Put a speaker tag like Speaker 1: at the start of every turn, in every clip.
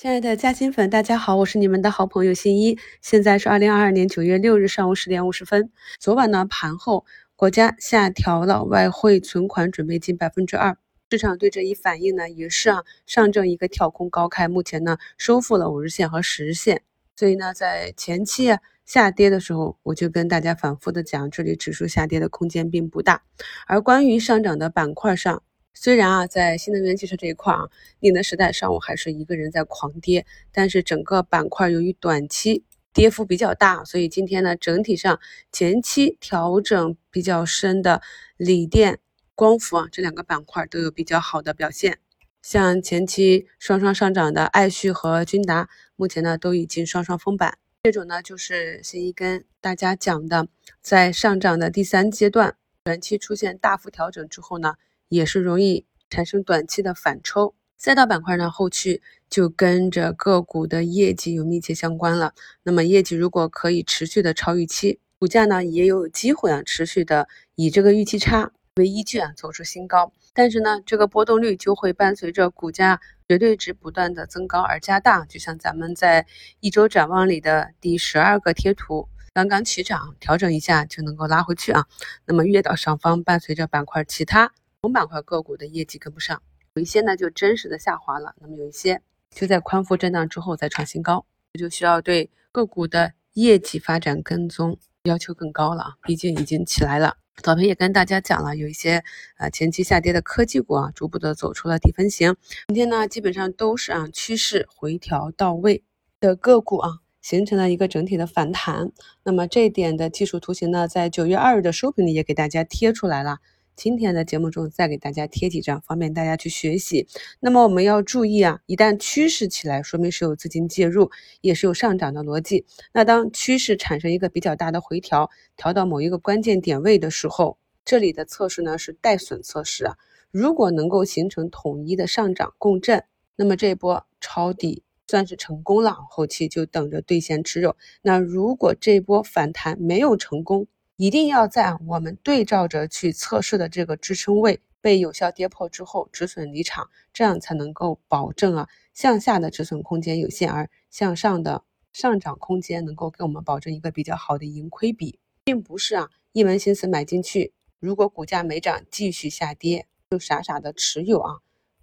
Speaker 1: 亲爱的嘉兴粉，大家好，我是你们的好朋友新一。现在是二零二二年九月六日上午十点五十分。昨晚呢，盘后国家下调了外汇存款准备金百分之二，市场对这一反应呢，也是啊，上证一个跳空高开，目前呢收复了五日线和十日线。所以呢，在前期下跌的时候，我就跟大家反复的讲，这里指数下跌的空间并不大。而关于上涨的板块上，虽然啊，在新能源汽车这一块啊，宁德时代上午还是一个人在狂跌，但是整个板块由于短期跌幅比较大，所以今天呢，整体上前期调整比较深的锂电、光伏啊这两个板块都有比较好的表现。像前期双双上涨的爱旭和君达，目前呢都已经双双封板。这种呢，就是新一跟大家讲的，在上涨的第三阶段，短期出现大幅调整之后呢。也是容易产生短期的反抽，赛道板块呢，后续就跟着个股的业绩有密切相关了。那么业绩如果可以持续的超预期，股价呢也有机会啊持续的以这个预期差为依据啊走出新高。但是呢，这个波动率就会伴随着股价绝对值不断的增高而加大。就像咱们在一周展望里的第十二个贴图，刚刚起涨，调整一下就能够拉回去啊。那么月岛上方伴随着板块其他。同板块个股的业绩跟不上，有一些呢就真实的下滑了，那么有一些就在宽幅震荡之后再创新高，这就需要对个股的业绩发展跟踪要求更高了啊，毕竟已经起来了。早盘也跟大家讲了，有一些呃前期下跌的科技股啊，逐步的走出了底分型。今天呢，基本上都是啊趋势回调到位的个股啊，形成了一个整体的反弹。那么这一点的技术图形呢，在九月二日的收评里也给大家贴出来了。今天的节目中再给大家贴几张，方便大家去学习。那么我们要注意啊，一旦趋势起来，说明是有资金介入，也是有上涨的逻辑。那当趋势产生一个比较大的回调，调到某一个关键点位的时候，这里的测试呢是带损测试啊。如果能够形成统一的上涨共振，那么这波抄底算是成功了，后期就等着兑现吃肉。那如果这波反弹没有成功，一定要在我们对照着去测试的这个支撑位被有效跌破之后止损离场，这样才能够保证啊向下的止损空间有限，而向上的上涨空间能够给我们保证一个比较好的盈亏比，并不是啊一门心思买进去，如果股价没涨继续下跌就傻傻的持有啊，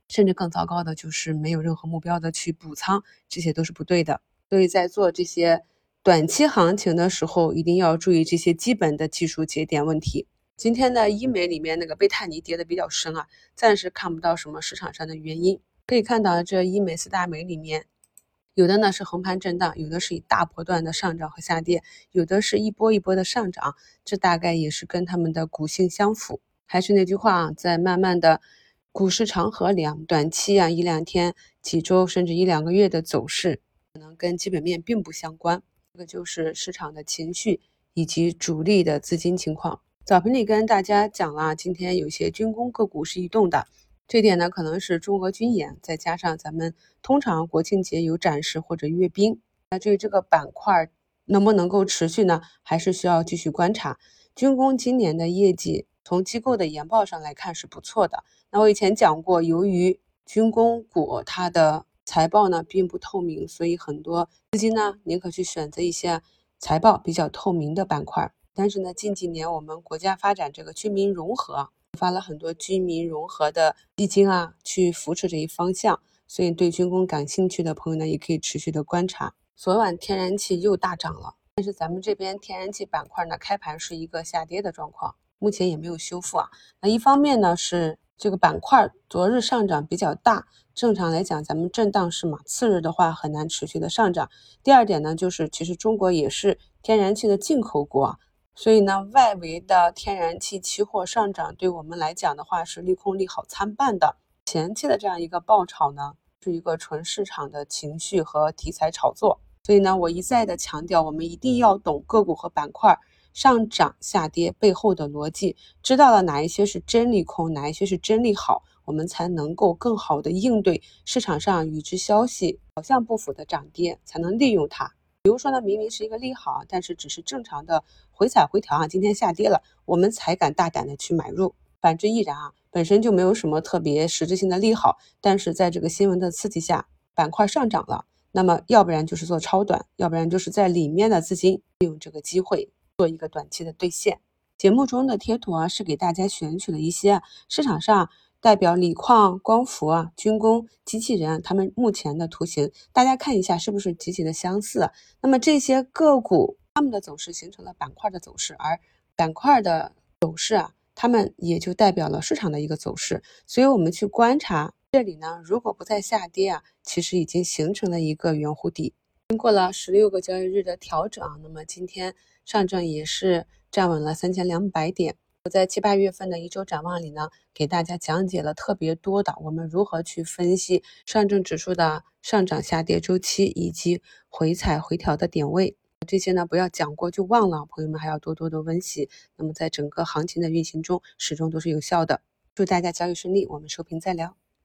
Speaker 1: 甚至更糟糕的就是没有任何目标的去补仓，这些都是不对的。所以在做这些。短期行情的时候，一定要注意这些基本的技术节点问题。今天的医美里面那个贝泰尼跌的比较深啊，暂时看不到什么市场上的原因。可以看到这医美四大美里面，有的呢是横盘震荡，有的是以大波段的上涨和下跌，有的是一波一波的上涨，这大概也是跟他们的股性相符。还是那句话啊，在慢慢的股市长河里啊，短期啊一两天、几周甚至一两个月的走势，可能跟基本面并不相关。这个就是市场的情绪以及主力的资金情况。早评里跟大家讲了，今天有些军工个股是异动的，这点呢可能是中俄军演，再加上咱们通常国庆节有展示或者阅兵。那至于这个板块能不能够持续呢？还是需要继续观察。军工今年的业绩从机构的研报上来看是不错的。那我以前讲过，由于军工股它的财报呢并不透明，所以很多资金呢宁可去选择一些财报比较透明的板块。但是呢，近几年我们国家发展这个军民融合，发了很多军民融合的基金啊，去扶持这一方向。所以对军工感兴趣的朋友呢，也可以持续的观察。昨晚天然气又大涨了，但是咱们这边天然气板块呢，开盘是一个下跌的状况，目前也没有修复啊。那一方面呢是。这个板块昨日上涨比较大，正常来讲，咱们震荡是嘛，次日的话很难持续的上涨。第二点呢，就是其实中国也是天然气的进口国，所以呢，外围的天然气期货上涨，对我们来讲的话是利空利好参半的。前期的这样一个爆炒呢，是一个纯市场的情绪和题材炒作。所以呢，我一再的强调，我们一定要懂个股和板块。上涨下跌背后的逻辑，知道了哪一些是真利空，哪一些是真利好，我们才能够更好的应对市场上与之消息好像不符的涨跌，才能利用它。比如说呢，明明是一个利好，但是只是正常的回踩回调啊，今天下跌了，我们才敢大胆的去买入。反之亦然啊，本身就没有什么特别实质性的利好，但是在这个新闻的刺激下，板块上涨了，那么要不然就是做超短，要不然就是在里面的资金利用这个机会做一个短期的兑现。节目中的贴图啊，是给大家选取了一些市场上代表锂矿、光伏啊、军工、机器人他们目前的图形，大家看一下是不是极其的相似？那么这些个股它们的走势形成了板块的走势，而板块的走势啊，它们也就代表了市场的一个走势。所以我们去观察这里呢，如果不再下跌啊，其实已经形成了一个圆弧底。经过了十六个交易日的调整，那么今天上证也是。站稳了三千两百点。我在七八月份的一周展望里呢，给大家讲解了特别多的我们如何去分析上证指数的上涨下跌周期以及回踩回调的点位。这些呢，不要讲过就忘了，朋友们还要多多的温习。那么在整个行情的运行中，始终都是有效的。祝大家交易顺利，我们收评再聊。